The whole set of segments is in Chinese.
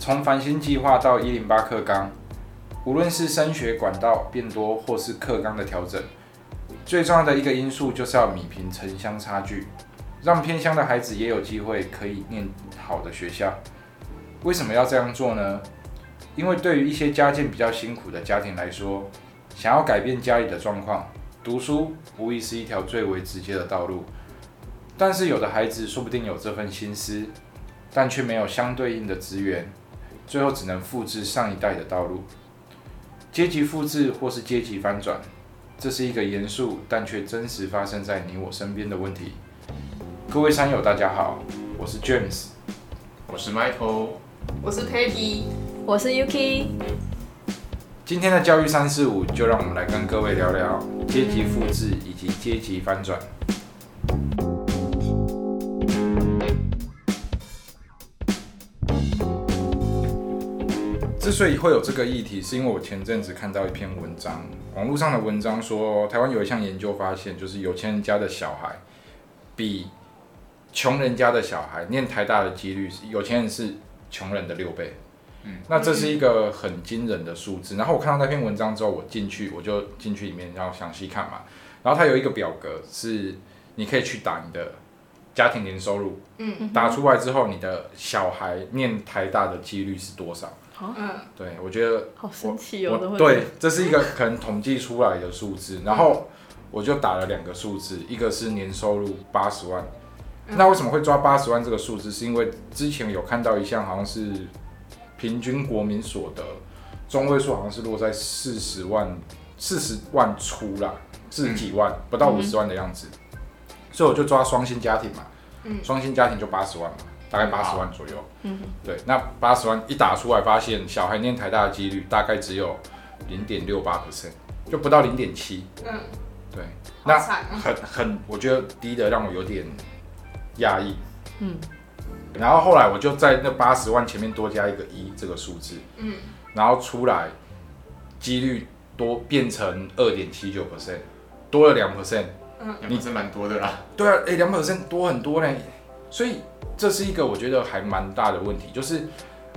从繁星计划到一零八课纲，无论是升学管道变多，或是课纲的调整，最重要的一个因素就是要弭平城乡差距，让偏乡的孩子也有机会可以念好的学校。为什么要这样做呢？因为对于一些家境比较辛苦的家庭来说，想要改变家里的状况，读书无疑是一条最为直接的道路。但是有的孩子说不定有这份心思，但却没有相对应的资源，最后只能复制上一代的道路。阶级复制或是阶级翻转，这是一个严肃但却真实发生在你我身边的问题。各位山友，大家好，我是 James，我是 Michael，我是 Peggy，我是 Yuki。今天的教育三四五，就让我们来跟各位聊聊阶级复制以及阶级翻转。之所以会有这个议题，是因为我前阵子看到一篇文章，网络上的文章说，台湾有一项研究发现，就是有钱人家的小孩比穷人家的小孩念台大的几率是，有钱人是穷人的六倍。嗯，那这是一个很惊人的数字。然后我看到那篇文章之后，我进去我就进去里面要详细看嘛。然后它有一个表格，是你可以去打你的家庭年收入，嗯，打出来之后，你的小孩念台大的几率是多少？嗯，对，我觉得好神奇哦，对，这是一个可能统计出来的数字。然后我就打了两个数字，一个是年收入八十万。那为什么会抓八十万这个数字？是因为之前有看到一项好像是平均国民所得中位数好像是落在四十万四十万出啦，四十几万不到五十万的样子。所以我就抓双薪家庭嘛，双薪家庭就八十万嘛。大概八十万左右，嗯，对，那八十万一打出来，发现小孩念台大的几率大概只有零点六八 percent，就不到零点七，嗯，对，那很很，我觉得低的让我有点压抑，嗯，然后后来我就在那八十万前面多加一个一这个数字，嗯，然后出来几率多变成二点七九 percent，多了两 percent，嗯，你真蛮多的啦，对啊，哎，两 percent 多很多嘞。所以这是一个我觉得还蛮大的问题，就是，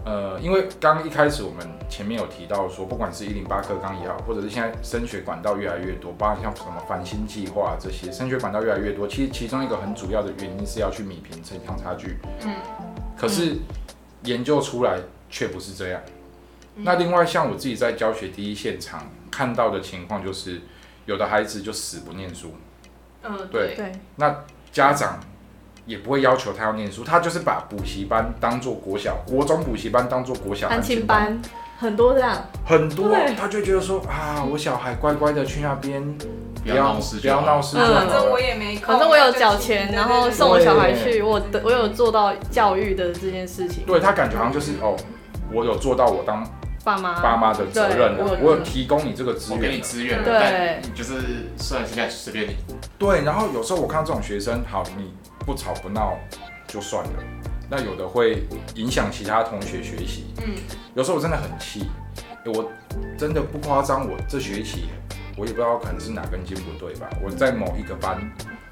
呃，因为刚一开始我们前面有提到说，不管是一零八课纲也好，或者是现在升学管道越来越多，包括像什么繁星计划这些，升学管道越来越多，其实其中一个很主要的原因是要去弭平城乡差距。嗯。可是研究出来却不是这样。那另外像我自己在教学第一现场看到的情况，就是有的孩子就死不念书。嗯，对对。那家长。也不会要求他要念书，他就是把补习班当做国小、国中补习班当做国小安亲班，很多这样，很多，他就觉得说啊，我小孩乖乖的去那边，不要闹事，不要闹事，反正我也没，反正我有缴钱，然后送我小孩去，我我有做到教育的这件事情，对他感觉好像就是哦，我有做到我当爸妈爸妈的责任，我有提供你这个资源，给你资源，对，就是算现在随便你，对，然后有时候我看到这种学生，好你。不吵不闹就算了，那有的会影响其他同学学习。嗯，有时候我真的很气，我真的不夸张，我这学期我也不知道可能是哪根筋不对吧，我在某一个班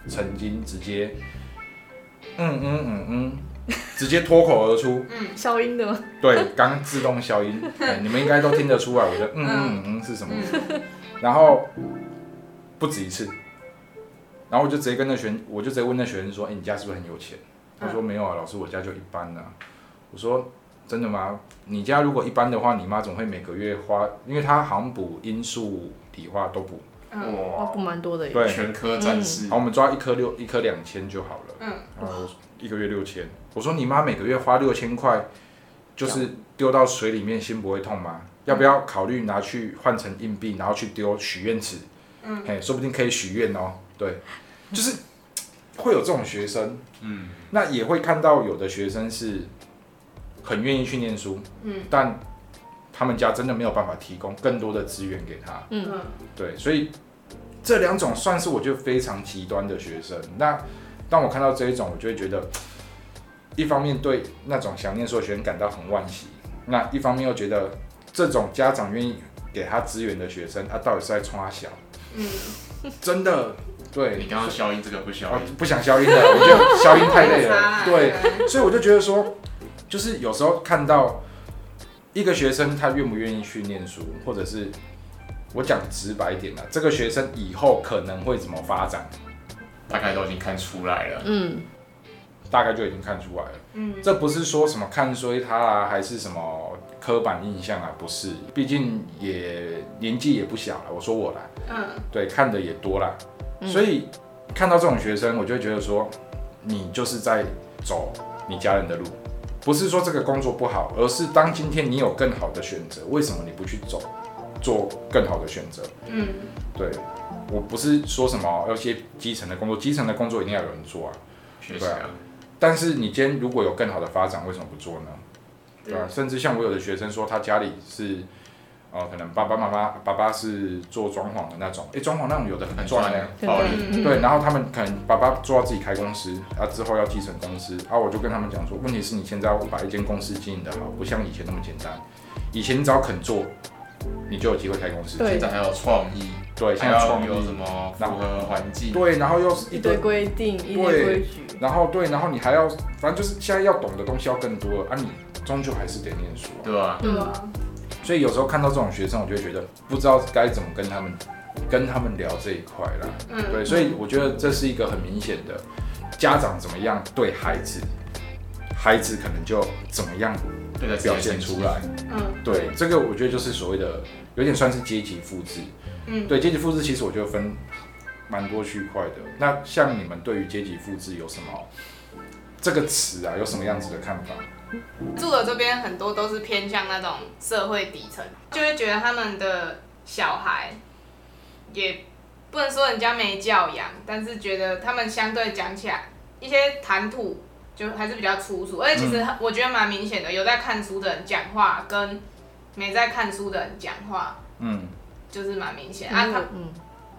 曾经直接，嗯嗯嗯嗯，直接脱口而出，嗯，消音的吗？对，刚自动消音，你们应该都听得出来，我的嗯嗯嗯是什么？然后不止一次。然后我就直接跟那学，我就直接问那学生说：“哎，你家是不是很有钱？”他说：“没有啊，老师，我家就一般啊。”我说：“真的吗？你家如果一般的话，你妈总会每个月花，因为她好像补音数、理化都补，哇，补蛮多的，对，全科战士。好，我们抓一科六，一科两千就好了。嗯，然后一个月六千。我说你妈每个月花六千块，就是丢到水里面，心不会痛吗？要不要考虑拿去换成硬币，然后去丢许愿池？嗯，嘿，说不定可以许愿哦。对。就是会有这种学生，嗯，那也会看到有的学生是很愿意去念书，嗯，但他们家真的没有办法提供更多的资源给他，嗯嗯，对，所以这两种算是我觉得非常极端的学生。那当我看到这一种，我就会觉得，一方面对那种想念书的学生感到很惋惜，那一方面又觉得这种家长愿意给他资源的学生，他到底是在冲他小，嗯，真的。对你刚刚消音这个不消音，不想消音的，我觉得消音太累了。对，所以我就觉得说，就是有时候看到一个学生他愿不愿意去念书，或者是我讲直白一点啦，这个学生以后可能会怎么发展，大概都已经看出来了。嗯，大概就已经看出来了。嗯，这不是说什么看衰他啊，还是什么刻板印象啊，不是，毕竟也年纪也不小了。我说我啦，嗯，对，看的也多啦，所以看到这种学生，我就会觉得说，你就是在走你家人的路，不是说这个工作不好，而是当今天你有更好的选择，为什么你不去走，做更好的选择？嗯，对，我不是说什么要些基层的工作，基层的工作一定要有人做啊。确实啊，但是你今天如果有更好的发展，为什么不做呢？对吧、甚至像我有的学生说，他家里是，呃，可能爸爸妈妈爸爸是做装潢的那种，诶，装潢那种有的很赚呢。暴利。嗯对，然后他们可能爸爸做到自己开公司，啊之后要继承公司，啊我就跟他们讲说，问题是你现在要把一间公司经营的好，不像以前那么简单。以前你只要肯做，你就有机会开公司。对现在还有创意，对，现在创，有什么符合环境？对，然后又是一堆规定，一堆规矩，然后对，然后你还要，反正就是现在要懂的东西要更多了啊，你终究还是得念书啊。对吧？对啊，所以有时候看到这种学生，我就会觉得不知道该怎么跟他们跟他们聊这一块啦。嗯，对，所以我觉得这是一个很明显的家长怎么样对孩子，孩子可能就怎么样对的，表现出来。嗯对，这个我觉得就是所谓的有点算是阶级复制。嗯，对，阶级复制其实我觉得分蛮多区块的。那像你们对于阶级复制有什么这个词啊，有什么样子的看法？住的这边很多都是偏向那种社会底层，就会觉得他们的小孩也不能说人家没教养，但是觉得他们相对讲起来一些谈吐就还是比较粗俗，而且其实我觉得蛮明显的，有在看书的人讲话跟没在看书的人讲话嗯，就是蛮明显。啊，他嗯，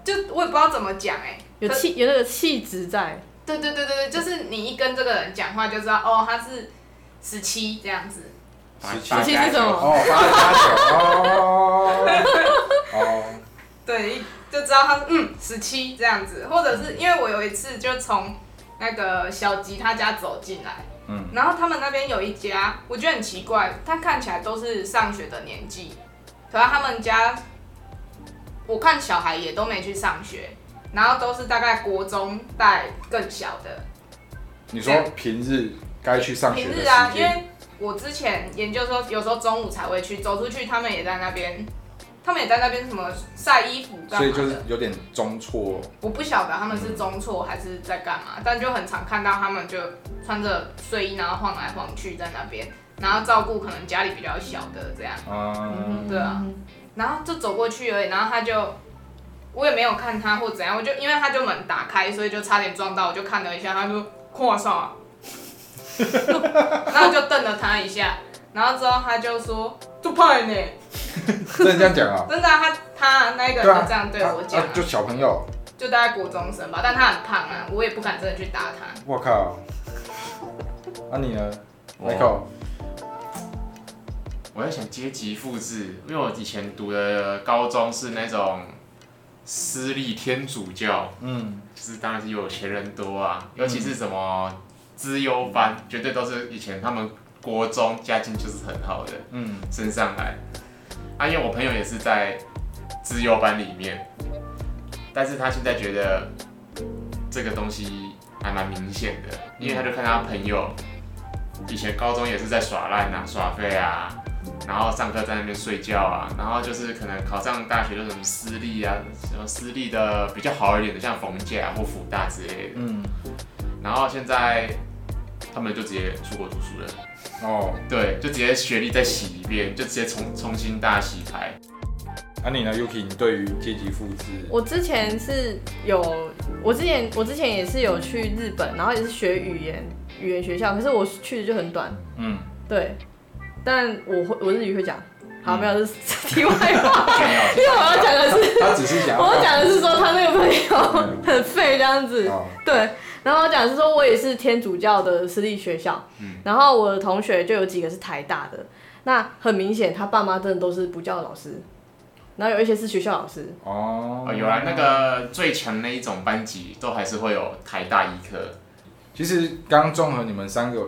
就我也不知道怎么讲哎、有可气有那个气质在，对对对对对，就是你一跟这个人讲话就知道哦他是十七这样子，十七十七是什么？哦，八加九哦。哦，对，一就知道他是嗯十七这样子，或者是因为我有一次就从那个小吉他家走进来，嗯，然后他们那边有一家，我觉得很奇怪，他看起来都是上学的年纪，可是他们家我看小孩也都没去上学，然后都是大概国中带更小的，你说平日该去上学平日啊，因，为我之前研究说，有时候中午才会去，走出去他们也在那边，他们也在那边什么晒衣服干所以。就是有点中错，我不晓得他们是中错还是在干嘛，但就很常看到他们就穿着睡衣，然后晃来晃去在那边，然后照顾可能家里比较小的这样，嗯，对啊，然后就走过去而已，然后他就。我也没有看他或怎样，我就因为他就门打开，所以就差点撞到，我就看了一下，他说跨上啊，然后 就瞪了他一下，然后之后他就说就派呢，真的这样讲啊？真的啊、他他那个人就这样对我讲、啊就小朋友，就大概国中生吧，但他很胖啊，我也不敢真的去打他。我靠，那你呢我，Michael？我在想阶级复制，因为我以前读的高中是那种私立天主教，嗯，就是当然是有钱人多啊，尤其是什么资优班，绝对都是以前他们国中家境就是很好的，嗯，升上来。啊，因为我朋友也是在资优班里面，但是他现在觉得这个东西还蛮明显的，因为他就看他朋友以前高中也是在耍烂啊、耍废啊，然后上课在那边睡觉啊，然后就是可能考上大学就什么私立啊，什么私立的比较好一点的，像逢甲或辅大之类的，嗯，然后现在他们就直接出国读书了。哦，对，就直接学历再洗一遍，就直接重重新大洗牌。那、你呢，Yuki？你对于阶级复制，我之前是有，我之前我之前也是有去日本，然后也是学语言语言学校，可是我去的就很短，嗯，对，但我会我日语会讲，好，嗯没有，这是题外话，因为我要讲的是，他只是讲。我要讲的是说他那个朋友很废这样子，哦，对，然后我讲的是说我也是天主教的私立学校，然后我的同学就有几个是台大的，那很明显他爸妈真的都是补教的老师，然后有一些是学校老师，哦。哦，有啦，那个最强那一种班级都还是会有台大医科，其实刚综合你们三个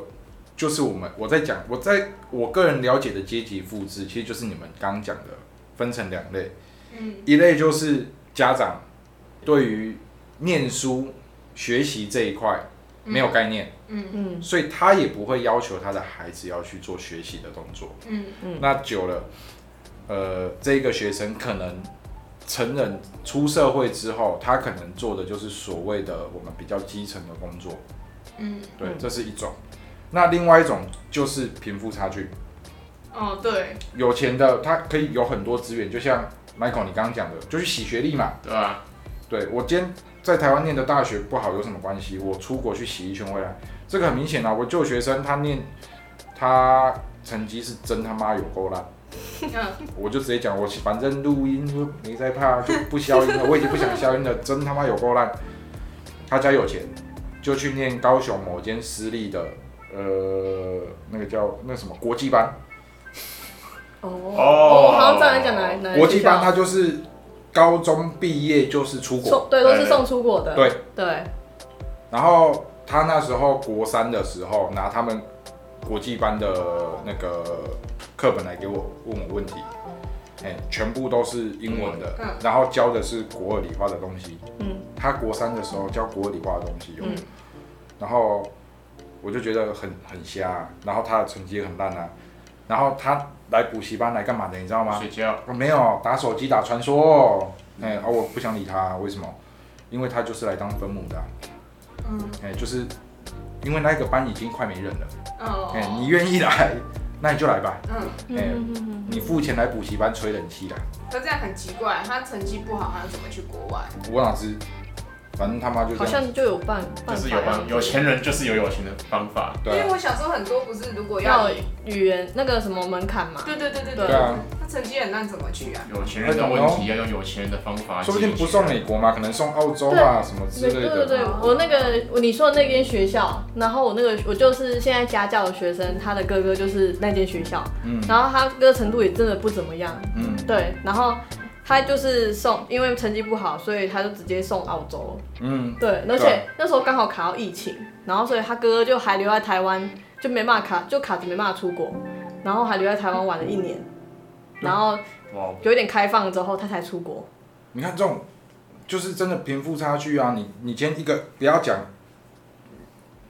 就是我们我在讲我在我个人了解的阶级复制，其实就是你们刚刚讲的分成两类，嗯。一类就是家长对于念书学习这一块没有概念，嗯。嗯。所以他也不会要求他的孩子要去做学习的动作。嗯。那久了，呃，这个学生可能成人出社会之后，他可能做的就是所谓的我们比较基层的工作，嗯，对，嗯这是一种。那另外一种就是贫富差距，哦对，有钱的他可以有很多资源，就像 Michael 你刚刚讲的，就去洗学历嘛。对啊？对我今天在台湾念的大学不好有什么关系？我出国去洗一圈回来，这个很明显啊。我就学生他念他成绩是真他妈有够烂。嗯 我就直接讲，我反正录音就没在怕，就不消音了，我已经不想消音了，真他妈有够烂。他家有钱，就去念高雄某间私立的，呃，那个叫那什么国际班，哦。哦。好像知道你讲哪哪个国际班他就是高中毕业就是出国，送对都是送出国的，对。对，然后他那时候国三的时候拿他们国际班的那个课本来给我问我问题，哎、全部都是英文的，嗯。然后教的是国二理化的东西。嗯。他国三的时候教国二理化的东西、哦，嗯。然后我就觉得很很瞎啊、然后他的成绩也很烂啊，然后他来补习班来干嘛的，你知道吗？睡觉，哦，没有打手机打传说，哎、而，我不想理他，为什么？因为他就是来当分母的啊、嗯。哎、就是因为那个班已经快没人了，哦，哎、你愿意来，那你就来吧，嗯，嗯哎你付钱来补习班吹冷气啦，可这样很奇怪，他成绩不好，他怎么去国外？我哪知？反正他妈就好这样，像就有办，就是有办帮有钱人就是有有钱的方法，因对啊。为我小时候很多不是如果要要，语言那个什么门槛嘛，对对对对对。啊，他成绩很烂怎么去啊？有钱人的问题要用有钱人的方法？解决，说不定不送美国嘛，可能送澳洲啊什么之对类的。对对对，我那个你说的那间学校，然后我那个我就是现在家教的学生，他的哥哥就是那间学校，嗯。然后他哥程度也真的不怎么样，嗯。对，然后他就是送，因为成绩不好，所以他就直接送澳洲，嗯，对，而且那时候刚好卡到疫情，然后所以他哥哥就还留在台湾，就没办法卡，就卡着没办法出国，然后还留在台湾玩了一年，然后哇，有一点开放之后，他才出国。你看这种就是真的贫富差距啊！你你今天一个不要讲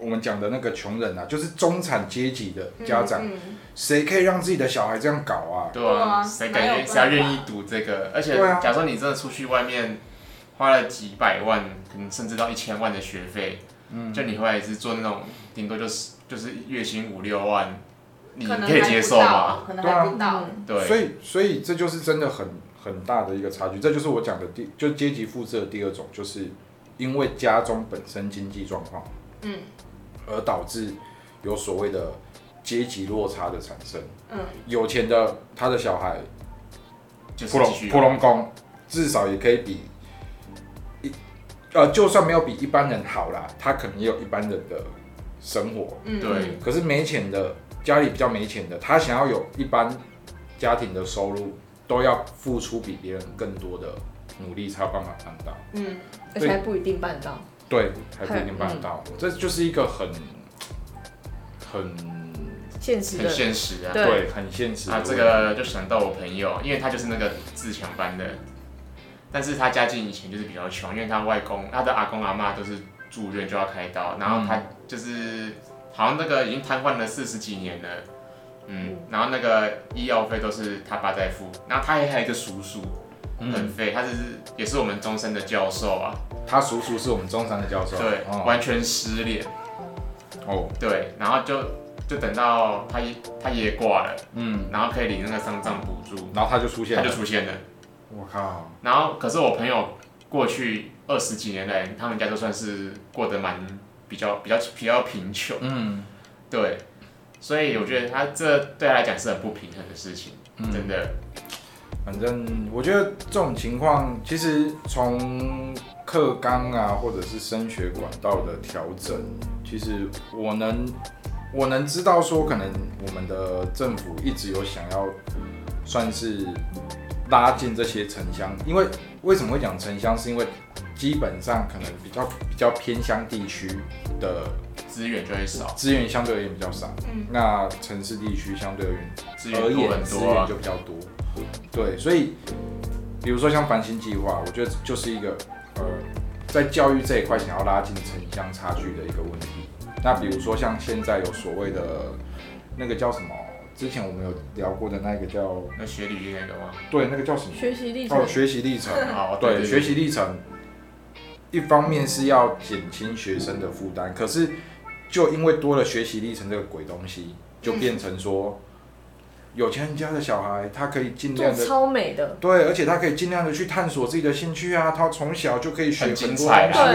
我们讲的那个穷人啊，就是中产阶级的家长，嗯谁可以让自己的小孩这样搞啊？对啊，谁敢谁要愿意赌这个？而且啊假如说你真的出去外面花了几百万，可能甚至到一千万的学费，嗯，就你回来也是做那种顶多就是就是月薪五六万，你可以接受还吗？可能还不到。嗯对，所以所以这就是真的很很大的一个差距，这就是我讲的第就阶级复制的第二种，就是因为家中本身经济状况嗯而导致有所谓的阶级落差的产生。嗯，有钱的他的小孩就是普隆普隆宫，至少也可以比一呃，就算没有比一般人好啦，他可能也有一般人的生活。嗯对可是没钱的，家里比较没钱的，他想要有一般家庭的收入，都要付出比别人更多的努力，才有办法办到。嗯而且还不一定办到。对，还不一定办得到。这就是一个很很现实，很现实啊。对对很现实的啊，这个就想到我朋友，因为他就是那个自强班的，但是他家境以前就是比较穷，因为他外公、他的阿公阿妈都是住院就要开刀，然后他就是好像那个已经瘫痪了四十几年了，嗯，然后那个医药费都是他爸在付，然后他还还有一个叔叔很嗯，废，他是也是我们中山的教授啊，他叔叔是我们中山的教授。对，哦完全失联，哦，对，然后就就等到他爷他爷爷挂了，嗯，然后可以领那个丧葬补助，然后他就出现了他就。出现了。我靠，然后，可是我朋友过去二十几年来，他们家都算是过得蛮比较比较比较贫穷，嗯，对，所以我觉得他这对他来讲是很不平衡的事情，嗯真的，反正我觉得这种情况，其实从课纲啊，或者是升学管道的调整，其实我能我能知道说，可能我们的政府一直有想要算是拉近这些城乡，因为为什么会讲城乡，是因为基本上可能比较比较偏乡地区的资源就会少，资源相对而言比较少。嗯那城市地区相对而言资源多而言资源就。比较多。对，所以比如说像繁星计划，我觉得就是一个呃，在教育这一块想要拉近城乡差距的一个问题。那比如说像现在有所谓的那个叫什么？之前我们有聊过的那个叫那学履历那个吗？对，那个叫什么？学习历程哦，学习历程。哦，对，学习历程，一方面是要减轻学生的负担，可是就因为多了学习历程这个鬼东西，就变成说，有钱人家的小孩，他可以尽量的。超美的，对，而且他可以尽量的去探索自己的兴趣啊，他从小就可以学很很多东西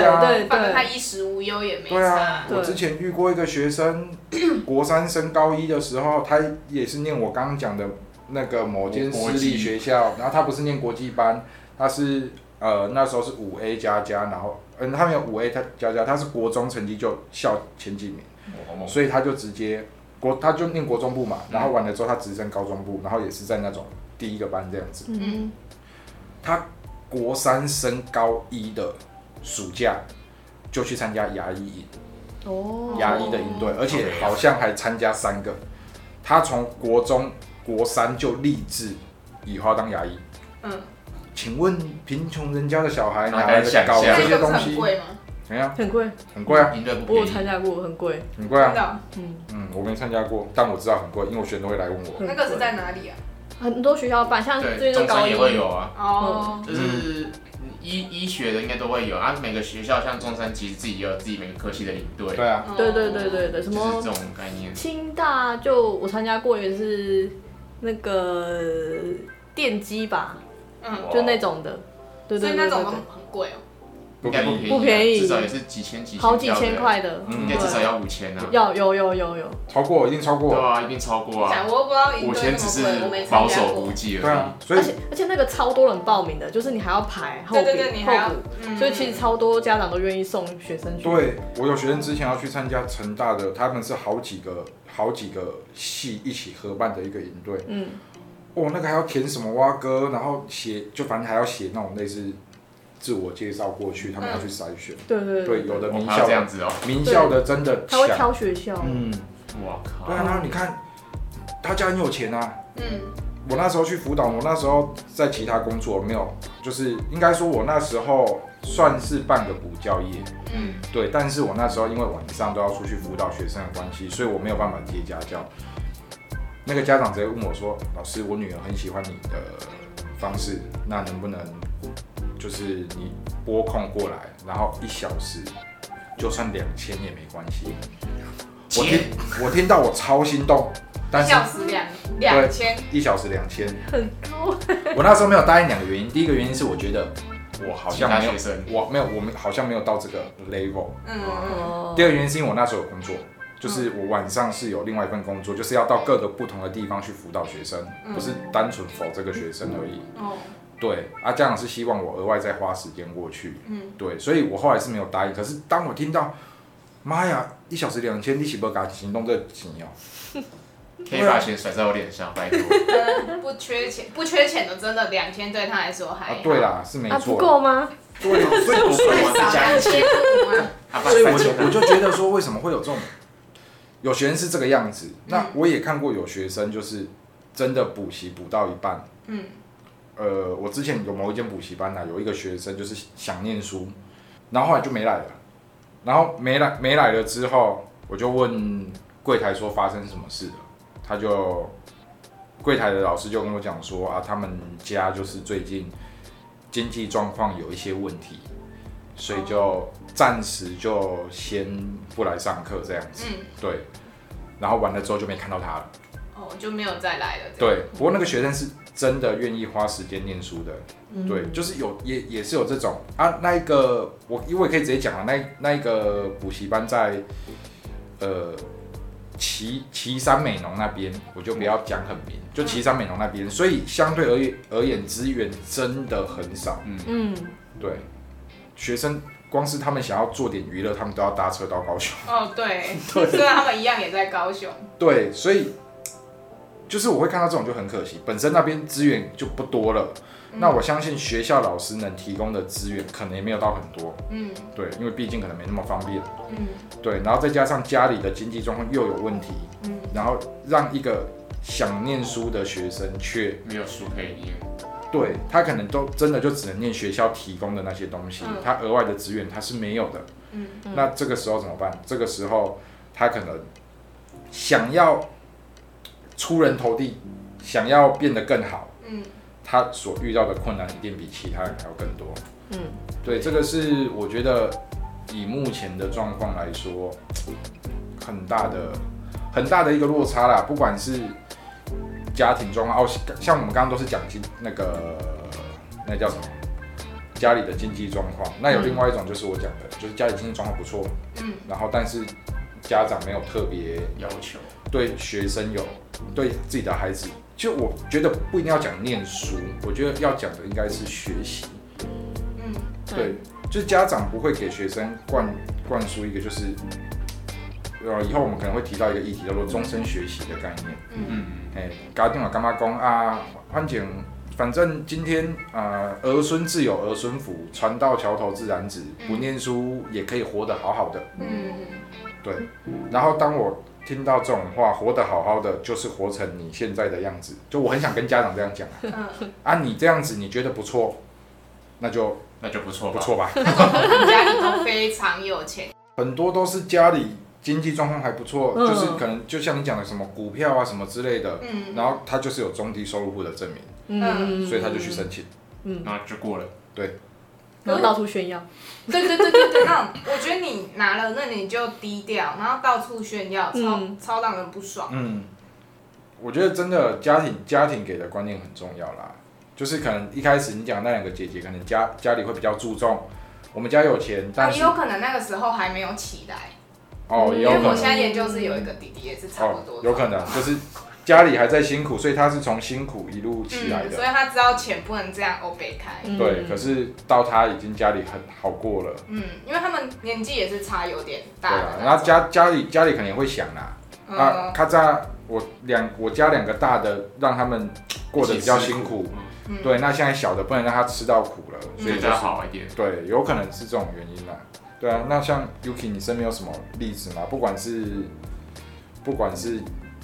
啊。对反正他衣食无忧也没对啊，。我之前遇过一个学生，国三升高一的时候，他也是念我刚刚讲的那个某间私立学校，然后他不是念国际班，他是呃那时候是五 A 加加，然后嗯他们有五 A 他加加，他是国中成绩就校前几名，所以他就直接国他就念国中部嘛，然后完了之后他直升高中部，然后也是在那种第一个班这样子。嗯，他国三升高一的暑假就去参加牙医营。哦，牙医的营队，而且好像还参加三个。他从国中、国三就立志以后要当牙医。嗯，请问贫穷人家的小孩哪哪来的搞这些东西？怎样？很贵，很贵啊，营队不我有便宜，参加过，很贵，很贵啊。真的哦，嗯，嗯，我没参加过，但我知道很贵，因为我学生都会来问我。那个是在哪里啊？很多学校办，像最对，近的高一中山也会有啊，哦，就是医医学的应该都会有啊。每个学校像中山，其实自己也有自己每个科系的领队，对啊，对对对对对，什么就是这种概念。清大就我参加过，也是那个电机吧，嗯，就那种的，对所对对对。以那种都对，很贵哦。应该不便宜啊，不便宜至少也是几千几千，好几千，块的，嗯应该至少要五千啊。要有有有有，超过一定超过。对啊，一定超过啊。讲我又不知道营五队千只是那么贵，我没参保加过守估。计而对啊已。，所以而且而且那个超多人报名的，就是你还要排后补对对对，你还要后补，，嗯所以其实超多家长都愿意送学生去。对我有学生之前要去参加成大的，他们是好几个好几个系一起合办的一个营队。嗯，哦，那个还要填什么蛙歌，然后写，就反正还要写那种类似自我介绍过去，他们要去筛选。对对对，有的名校这样子哦。名校的真的他会，挑学校，嗯，我靠。对啊，然后你看他家很有钱啊。嗯，我那时候去辅导，我那时候在其他工作没有，就是应该说我那时候算是半个补教业，嗯，对，但是我那时候因为晚上都要出去辅导学生的关系，所以我没有办法接家教。那个家长直接问我说：“老师，我女儿很喜欢你的方式，那能不能就是你拨空过来，然后一小时，就算两千也没关系。”我听我听到我超心动，但一是小时两两千，一小时两千，很高。我那时候没有答应两个原因，第一个原因是我觉得我好像没有我没有我们好像没有到这个 level。嗯，哦第二个原因是因为我那时候有工作，就是我晚上是有另外一份工作，就是要到各个不同的地方去辅导学生，嗯不是单纯否这个学生而已。哦，对，啊，家长是希望我额外再花时间过去。嗯，对，所以我后来是没有答应。可是当我听到，妈呀，一小时两千，你岂不敢行动这钱哦？可以把钱甩在我脸上，拜托。呃不缺钱，不缺钱的真的两千对他来说还对啦，是没啊，不错。够吗？对，所以我就我就觉得说，为什么会有这种有学生是这个样子？那我也看过有学生就是真的补习补到一半，嗯，呃，我之前有某一间补习班呢、有一个学生就是想念书，然后后来就没来了，然后没来没来了之后，我就问柜台说发生什么事了，他就柜台的老师就跟我讲说啊，他们家就是最近经济状况有一些问题，所以就暂时就先不来上课这样子，嗯，对，然后完了之后就没看到他了。哦，就没有再来了，对，不过那个学生是真的愿意花时间念书的，嗯。对，就是有也也是有这种。啊，那一个我因为可以直接讲了，那那一个补习班在呃岐岐山美浓那边，我就不要讲很明，就岐山美浓那边，所以相对而言而言资源真的很少，嗯嗯，对，学生光是他们想要做点娱乐，他们都要搭车到高雄。哦，对 虽然他们一样也在高雄，对，所以就是我会看到这种就很可惜，本身那边资源就不多了。那我相信学校老师能提供的资源可能也没有到很多，嗯。对，因为毕竟可能没那么方便，嗯。对，然后再加上家里的经济状况又有问题，嗯。然后让一个想念书的学生却没有书可以念，对他可能都真的就只能念学校提供的那些东西，嗯。他额外的资源他是没有的。嗯。那这个时候怎么办？这个时候他可能想要出人头地，想要变得更好，嗯他所遇到的困难一定比其他人还要更多。嗯，对，这个是我觉得以目前的状况来说，很大的很大的一个落差啦。不管是家庭状况，哦，像我们刚刚都是讲经那个那叫什么，家里的经济状况。那有另外一种就是我讲的，就是家里经济状况不错，嗯然后但是家长没有特别要求对学生有对自己的孩子，就我觉得不一定要讲念书，我觉得要讲的应该是学习。嗯对，就是家长不会给学生灌灌输一个就是，呃，以后我们可能会提到一个议题叫做终身学习的概念。嗯嗯，哎，家长啊干嘛讲啊？反正反正今天啊、呃儿孙自有儿孙福，船到桥头自然直，不念书也可以活得好好的。嗯对，然后当我听到这种话，活得好好的，就是活成你现在的样子。就我很想跟家长这样讲啊，嗯，啊，你这样子你觉得不错，那就那就不错。不错吧。那种家里都非常有钱，很多都是家里经济状况还不错，嗯就是可能就像你讲的什么股票啊什么之类的，嗯然后他就是有中低收入户的证明，嗯，所以他就去申请。嗯，然后就过了。然后到处炫耀，对对对对对，那种我觉得你拿了，那你就低调，然后到处炫耀，超、嗯超让人不爽。嗯，我觉得真的家庭家庭给的观念很重要啦，就是可能一开始你讲那两个姐姐，可能家家里会比较注重，我们家有钱，啊，但是也有可能那个时候还没有起来，哦也有可能因为我现在研究是有一个弟弟也是差不哦多，有可能就是家里还在辛苦，所以他是从辛苦一路起来嗯，的。所以他知道钱不能这样欧北开。嗯对，可是到他已经家里很好过了，嗯，因为他们年纪也是差有点大对啊。然后家家里家里肯定会想啦，啊，嗯咔嚓，我两我家两个大的，让他们过得比较辛苦，嗯对，那现在小的不能让他吃到苦了，所以就是好一点。对，有可能是这种原因啦。对啊，那像 Yuki，你身边有什么例子吗？不管是不管是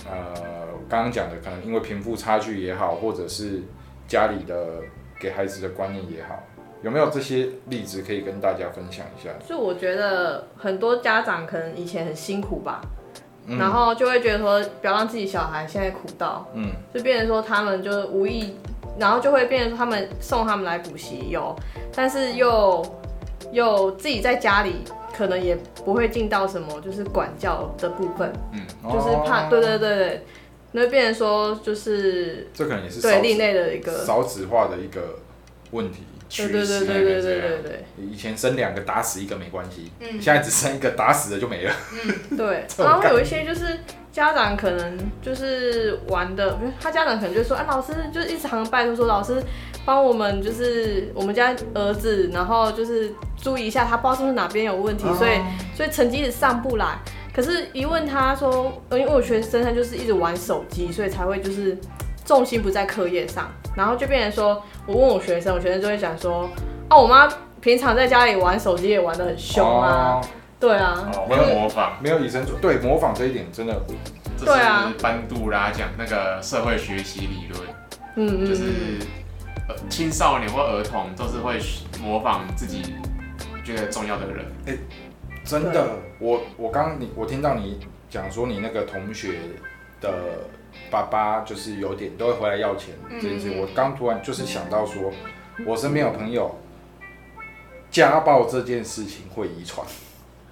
呃刚刚讲的，可能因为贫富差距也好，或者是家里的给孩子的观念也好，有没有这些例子可以跟大家分享一下？就我觉得很多家长可能以前很辛苦吧，嗯。然后就会觉得说不要让自己小孩现在苦到，嗯。就变成说他们就是无意，然后就会变成说他们送他们来补习有，但是又又自己在家里可能也不会尽到什么就是管教的部分，嗯。就是怕，哦。对对对对，那会变成说就是这可能也是少对另类的一个，少子化的一个问题。对对对对对对对对以前生两个打死一个没关系，嗯现在只生一个打死了就没了。对，然后有一些就是家长可能就是玩的，他家长可能就说，啊，老师就是一直常拜托说，老师帮我们就是我们家儿子，然后就是注意一下他不知道是不是哪边有问题，所以所以成绩一直上不来。可是，一问他说，呃因为我学生他就是一直玩手机，所以才会就是重心不在课业上，然后就变成说，我问我学生，我学生就会讲说，啊，我妈平常在家里玩手机也玩得很凶啊，哦。对啊，哦，会模仿，没有以身作对模仿这一点真的这对啊。是班杜拉讲那个社会学习理论，嗯嗯，就是青少年或儿童都是会模仿自己觉得重要的人。真的，我我刚你我听到你讲说你那个同学的爸爸就是有点都会回来要钱嗯这件事，嗯。我刚突然就是想到说，我身边有朋友家暴这件事情会遗传，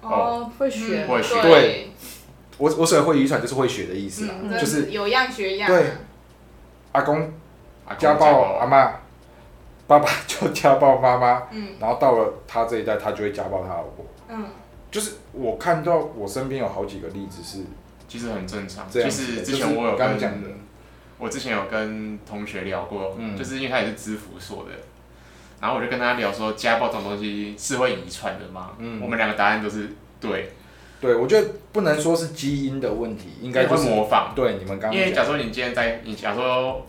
哦，会学嗯会学对，我我所谓会遗传就是会学的意思啊，嗯，就就是是有样学样。对。阿公啊家暴。阿妈，爸爸就家暴妈妈，嗯。然后到了他这一代，他就会家暴他老婆。嗯就是我看到我身边有好几个例子是其实很正常。其这样子的，实之前我有跟讲的，我之前有跟同学聊过，嗯就是因为他也是知福所的，然后我就跟他聊说，家暴这种东西是会遗传的吗？嗯我们两个答案都是对，对我觉得不能说是基因的问题，应该就会是模仿。对你们刚因为，假如说你今天在，你假如说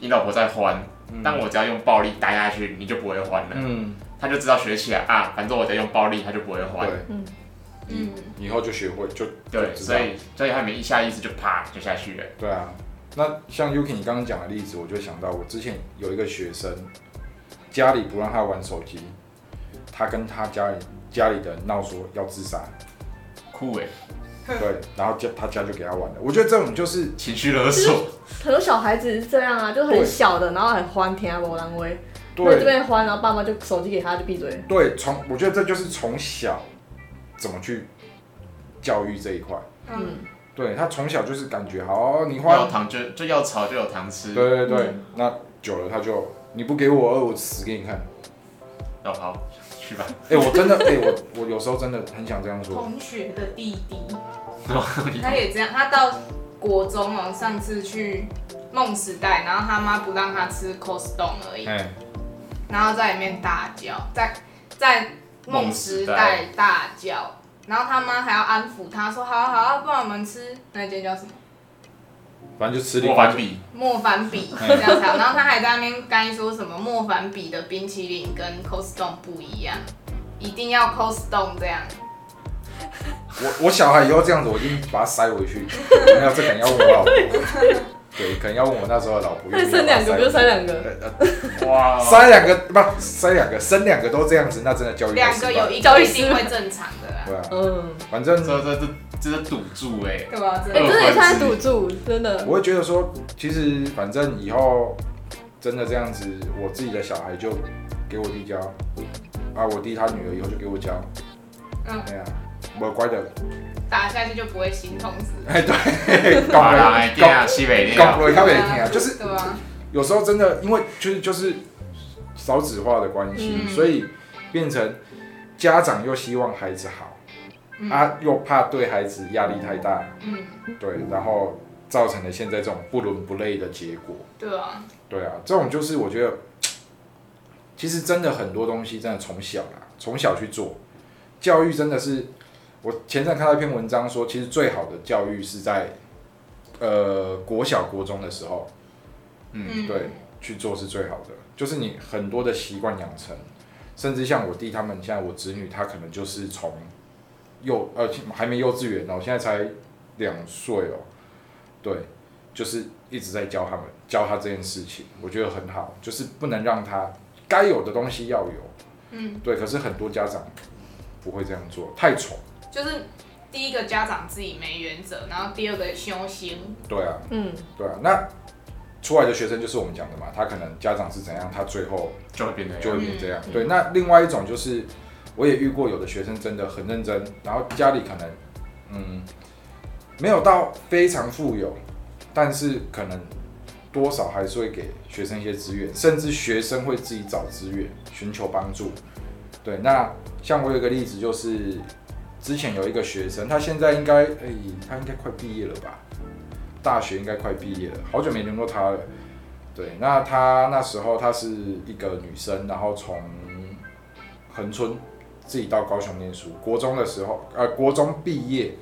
你老婆在欢，嗯但我只要用暴力打下去，你就不会欢了。嗯，他就知道学起来啊，反正我在用暴力，他就不会还。对，嗯，以后就学会就对，就所以所以他们一下意识就啪就下去了。对啊，那像 Yuki 你刚刚讲的例子，我就想到我之前有一个学生，家里不让他玩手机，他跟他家里家里的人闹说要自杀，酷哎，对，然后家他家就给他玩了。我觉得这种就是情绪勒索。很多小孩子是这样啊，就很小的，然后很欢天啊，波浪威，在这对边欢，然后爸妈就手机给他就闭嘴。对，从我觉得这就是从小怎么去教育这一块。嗯，嗯，对他从小就是感觉好，哦你要，糖就就要吵就有糖吃，对对对，嗯那久了他就你不给我二，我死给你看。要好去吧。哎、我真的，哎、我我有时候真的很想这样说。同学的弟弟，他也这样，他到国中哦，上次去梦时代，然后他妈不让他吃 Costco 而已，哎、然后在里面大叫，在在梦时代大叫，然后他妈还要安抚他说，好啊好啊，不然我们吃那间叫什么反正就吃力莫凡比，莫凡比这样才好，然后他还在那边干说什么莫凡比的冰淇淋跟 Costco 不一样，一定要 Costco 这样。我我小孩以后这样子，我一定把他塞回去。没有，这肯定要问我老婆。对，可能要问我那时候的老婆。那生两个不就生两个？哇，塞两个不塞两个，生两个都这样子，那真的教育两个有一个一定会正常的啦，对啊，嗯，反正这这这这是赌注哎，对吧？真哎、的真的也算赌注，真的。我会觉得说，其实反正以后真的这样子，我自己的小孩就给我弟教，啊，我弟他女儿以后就给我教，嗯，哎呀，我乖的，打下去就不会心痛死。哎对，搞哎，这样西北电，搞不会他也听啊，就是对啊，有时候真的，因为就是就是少子化的关系，嗯。所以变成家长又希望孩子好，嗯。啊，又怕对孩子压力太大，嗯，对，然后造成了现在这种不伦不类的结果。对啊，对啊，这种就是我觉得，其实真的很多东西真的从小啦，从小去做教育，真的是我前阵看到一篇文章说，其实最好的教育是在呃国小国中的时候，嗯，嗯，对，去做是最好的，就是你很多的习惯养成，甚至像我弟他们，现在我侄女她可能就是从幼呃还没幼稚园哦，现在才两岁哦，对，就是一直在教他们教他这件事情，我觉得很好，就是不能让他该有的东西要有，嗯，对，可是很多家长不会这样做，太宠，就是第一个家长自己没原则，然后第二个修行，对啊，嗯，对啊，那出来的学生就是我们讲的嘛，他可能家长是怎样，他最后就会变那就。会变这样。嗯对，那另外一种就是，我也遇过有的学生真的很认真，然后家里可能嗯没有到非常富有，但是可能多少还是会给学生一些资源，甚至学生会自己找资源寻求帮助。对，那像我有一个例子就是。之前有一个学生，他现在应该，哎、他应该快毕业了吧？大学应该快毕业了，好久没联络他了。对，那他那时候他是一个女生，然后从恒春自己到高雄念书。国中的时候，呃，国中毕业，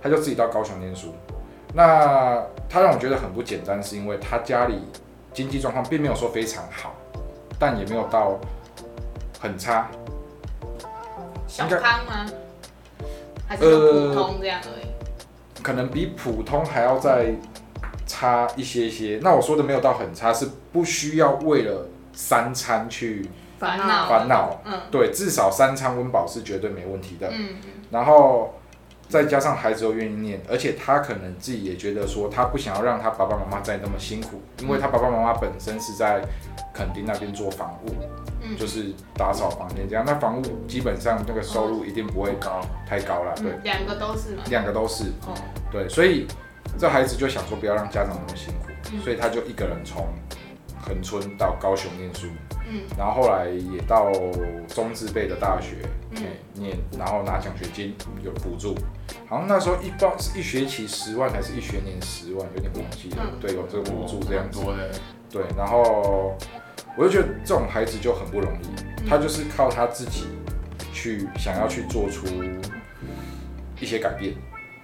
他就自己到高雄念书。那他让我觉得很不简单，是因为他家里经济状况并没有说非常好，但也没有到很差。小康吗？还是普通这样而已？可能比普通还要再差一些些。那我说的没有到很差，是不需要为了三餐去烦恼烦恼。嗯对，至少三餐温饱是绝对没问题的。嗯然后再加上孩子又愿意念，而且他可能自己也觉得说，他不想要让他爸爸妈妈再那么辛苦，因为他爸爸妈妈本身是在垦丁那边做房务，嗯，就是打扫房间这样。那房屋基本上那个收入一定不会高，太高了，对，嗯两个都是嘛。两个都是。哦，对，所以这孩子就想说不要让家长那么辛苦，嗯。所以他就一个人从恒春到高雄念书，嗯。然后后来也到中字辈的大学、念，然后拿奖学金有补助，好像那时候一报是一学期十万还是一学年十万，有点忘记了，嗯。对，有这个补助这样子，蛮多的，对，然后我就觉得这种孩子就很不容易，他就是靠他自己去想要去做出一一些改变。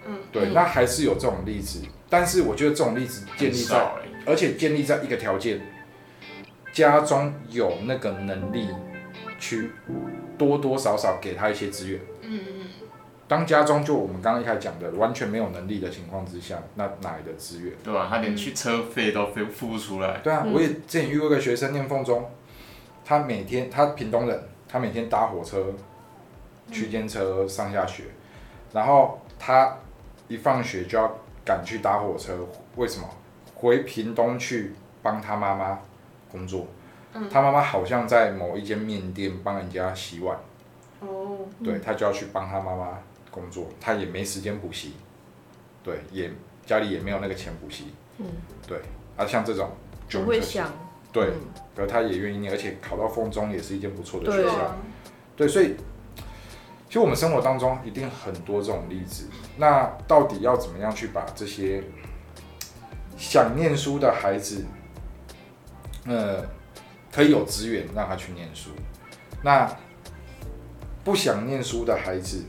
嗯，对，嗯那还是有这种例子，但是我觉得这种例子建立在，而且建立在一个条件，家中有那个能力去多多少少给他一些资源。当家中就我们刚刚一开始讲的完全没有能力的情况之下，那哪来的资源？对啊？他连去车费都付付不出来，对啊，嗯我也之前遇过一个学生念凤中，他每天他屏东人，他每天搭火车、区间车上下学，然后他一放学就要赶去搭火车，为什么？回屏东去帮他妈妈工作，嗯他妈妈好像在某一间面店帮人家洗碗，哦，对他就要去帮他妈妈工作，他也没时间补习，对，也家里也没有那个钱补习，嗯，对，啊，像这种就会想，对，嗯可他也愿意念，而且考到风中也是一件不错的学校。对啊，对，所以其实我们生活当中一定很多这种例子。那到底要怎么样去把这些想念书的孩子，呃，可以有资源让他去念书？那不想念书的孩子，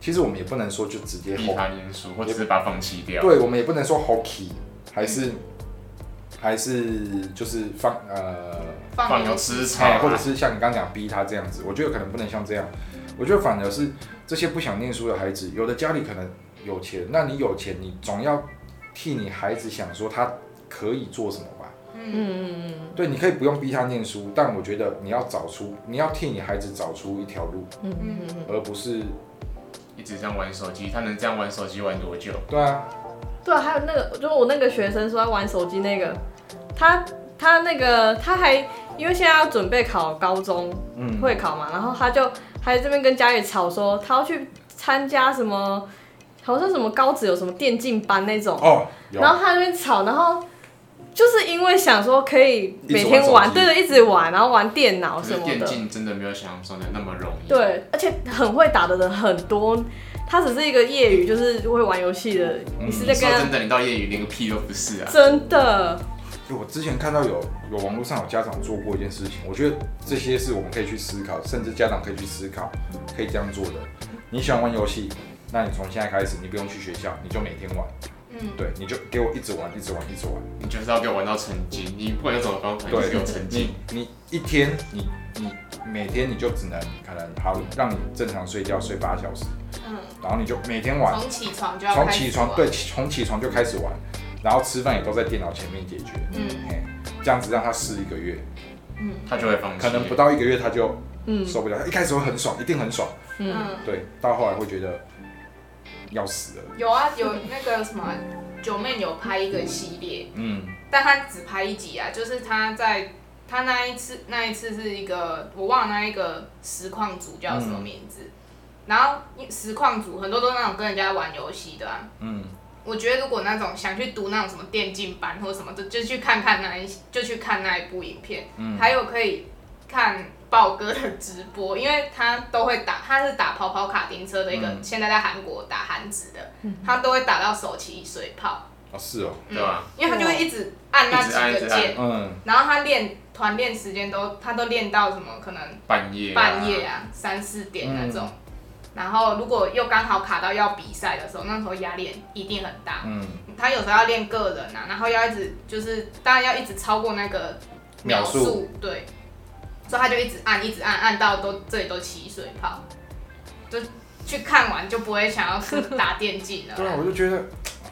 其实我们也不能说就直接逼吼他念书，或者是把他放弃掉。对，我们也不能说 hockey，还是还是就是放呃放牛牛吃草或者是像你刚刚讲逼他这样子，我觉得可能不能像这样。我觉得反而是这些不想念书的孩子，有的家里可能有钱，那你有钱，你总要替你孩子想说他可以做什么吧？嗯嗯嗯嗯对，你可以不用逼他念书，但我觉得你要找出，你要替你孩子找出一条路，嗯嗯嗯嗯，而不是一直这样玩手机，他能这样玩手机玩多久？对啊，对啊，还有那个，就我那个学生说他玩手机那个，他他那个他还因为现在要准备考高中嗯，会考嘛，然后他就还这边跟家里吵说他要去参加什么，好像什么高职有什么电竞班那种，哦，有。然后他那边吵，然后就是因为想说可以每天玩，玩对对，一直玩，然后玩电脑什么的，电竞真的没有想象中的那么容易。，对，而且很会打的人很多。他只是一个业余，就是会玩游戏的。嗯你是在跟他说真的，你到业余连个屁都不是啊。真的，就我之前看到有有网络上有家长做过一件事情，我觉得这些是我们可以去思考，甚至家长可以去思考，可以这样做的。你喜欢玩游戏，那你从现在开始，你不用去学校，你就每天玩，嗯，对，你就给我一直玩，一直玩，一直玩。你就是要给我玩到成绩，你不管用什么方法，你就是给我成绩你。你一天你你每天你就只能可能好让你正常睡觉睡八小时，嗯，然后你就每天玩，从起床就要从开始，起床对，从起床就开始玩，然后吃饭也都在电脑前面解决，嗯嘿，这样子让他试一个月，嗯他就会放弃。可能不到一个月他就嗯受不了，一开始会很爽，一定很爽，嗯，嗯，对，到后来会觉得要死了，有啊，有那个什么九妹有拍一个系列，嗯。但他只拍一集啊，就是他在他那一次那一次是一个我忘了那一个实况组叫什么名字，然后实况组很多都是那种跟人家玩游戏的啊。嗯，我觉得如果那种想去读那种什么电竞班或什么的，就去看看那一就去看那一部影片，嗯。还有可以看豹哥的直播，因为他都会打，他是打跑跑卡丁车的一个，嗯。现在在韩国打韩职的，他都会打到手起水泡，哦是哦，嗯。对吧？因为他就会一直按那几个键，嗯。然后他练团练时间都他都练到什么可能半夜、啊。半夜啊三四点那种，然后如果又刚好卡到要比赛的时候，那时候压力一定很大。嗯，他有时候要练个人啊，然后要一直就是当然要一直超过那个秒秒数数，对，所以他就一直按一直按按到都这里都起水泡，就去看完就不会想要去打电竞了对啊，我就觉得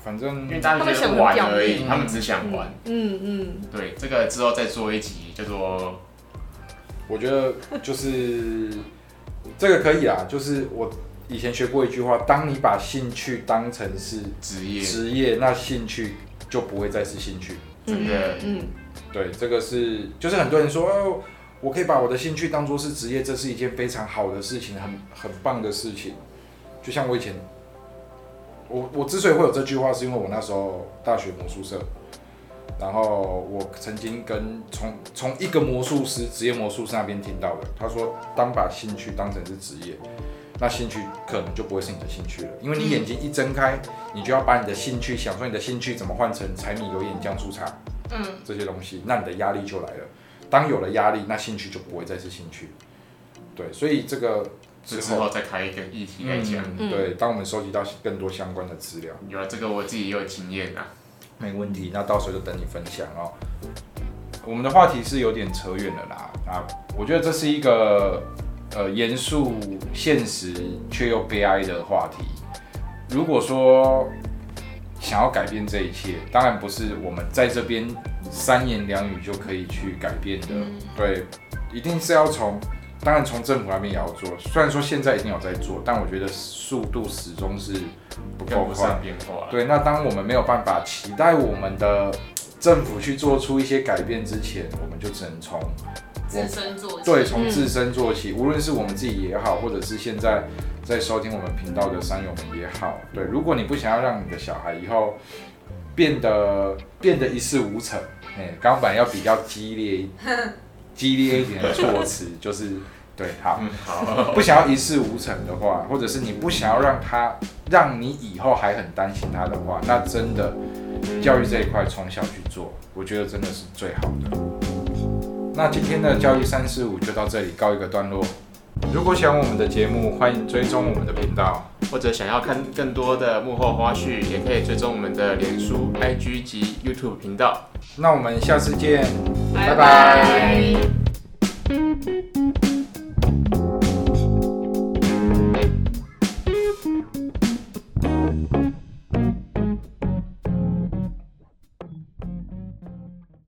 反正因为大家觉得玩而已，他们只想玩。嗯嗯，对，这个之后再做一集叫做我觉得就是这个可以啊，就是我以前学过一句话，当你把兴趣当成是职业，职业，那兴趣就不会再是兴趣。真的嗯对，这个是就是很多人说，哦，我可以把我的兴趣当做是职业，这是一件非常好的事情，很很棒的事情。就像我以前，我我之所以会有这句话，是因为我那时候大学魔术社，然后我曾经跟从从一个魔术师，职业魔术师那边听到的，他说，当把兴趣当成是职业，那兴趣可能就不会是你的兴趣了，因为你眼睛一睁开，你就要把你的兴趣想说你的兴趣怎么换成柴米油盐酱醋茶。嗯，这些东西，那你的压力就来了。当有了压力，那兴趣就不会再是兴趣。对，所以这个这之后再开一个议题来讲。嗯，对，当我们收集到更多相关的资料，有了这个我自己也有经验啊。没问题，那到时候就等你分享哦。我们的话题是有点扯远了啦，啊，我觉得这是一个呃严肃、现实却又悲哀的话题。如果说想要改变这一切，当然不是我们在这边三言两语就可以去改变的，对，一定是要从，当然从政府那边也要做。虽然说现在已经有在做，但我觉得速度始终是不够快。变化。对，那当我们没有办法期待我们的政府去做出一些改变之前，我们就只能从自身做起。对从自身做起，无论是我们自己也好，或者是现在在收听我们频道的山友们也好，对，如果你不想要让你的小孩以后变得变得一事无成，哎、钢板要比较激烈激烈一点的措辞，就是对，好。不想要一事无成的话，或者是你不想要让他让你以后还很担心他的话，那真的教育这一块从小去做，我觉得真的是最好的。那今天的教育三四五就到这里告一个段落。如果喜欢我们的节目，欢迎追踪我们的频道，或者想要看更多的幕后花絮，也可以追踪我们的脸书 IG 及 YouTube 频道。那我们下次见，拜拜。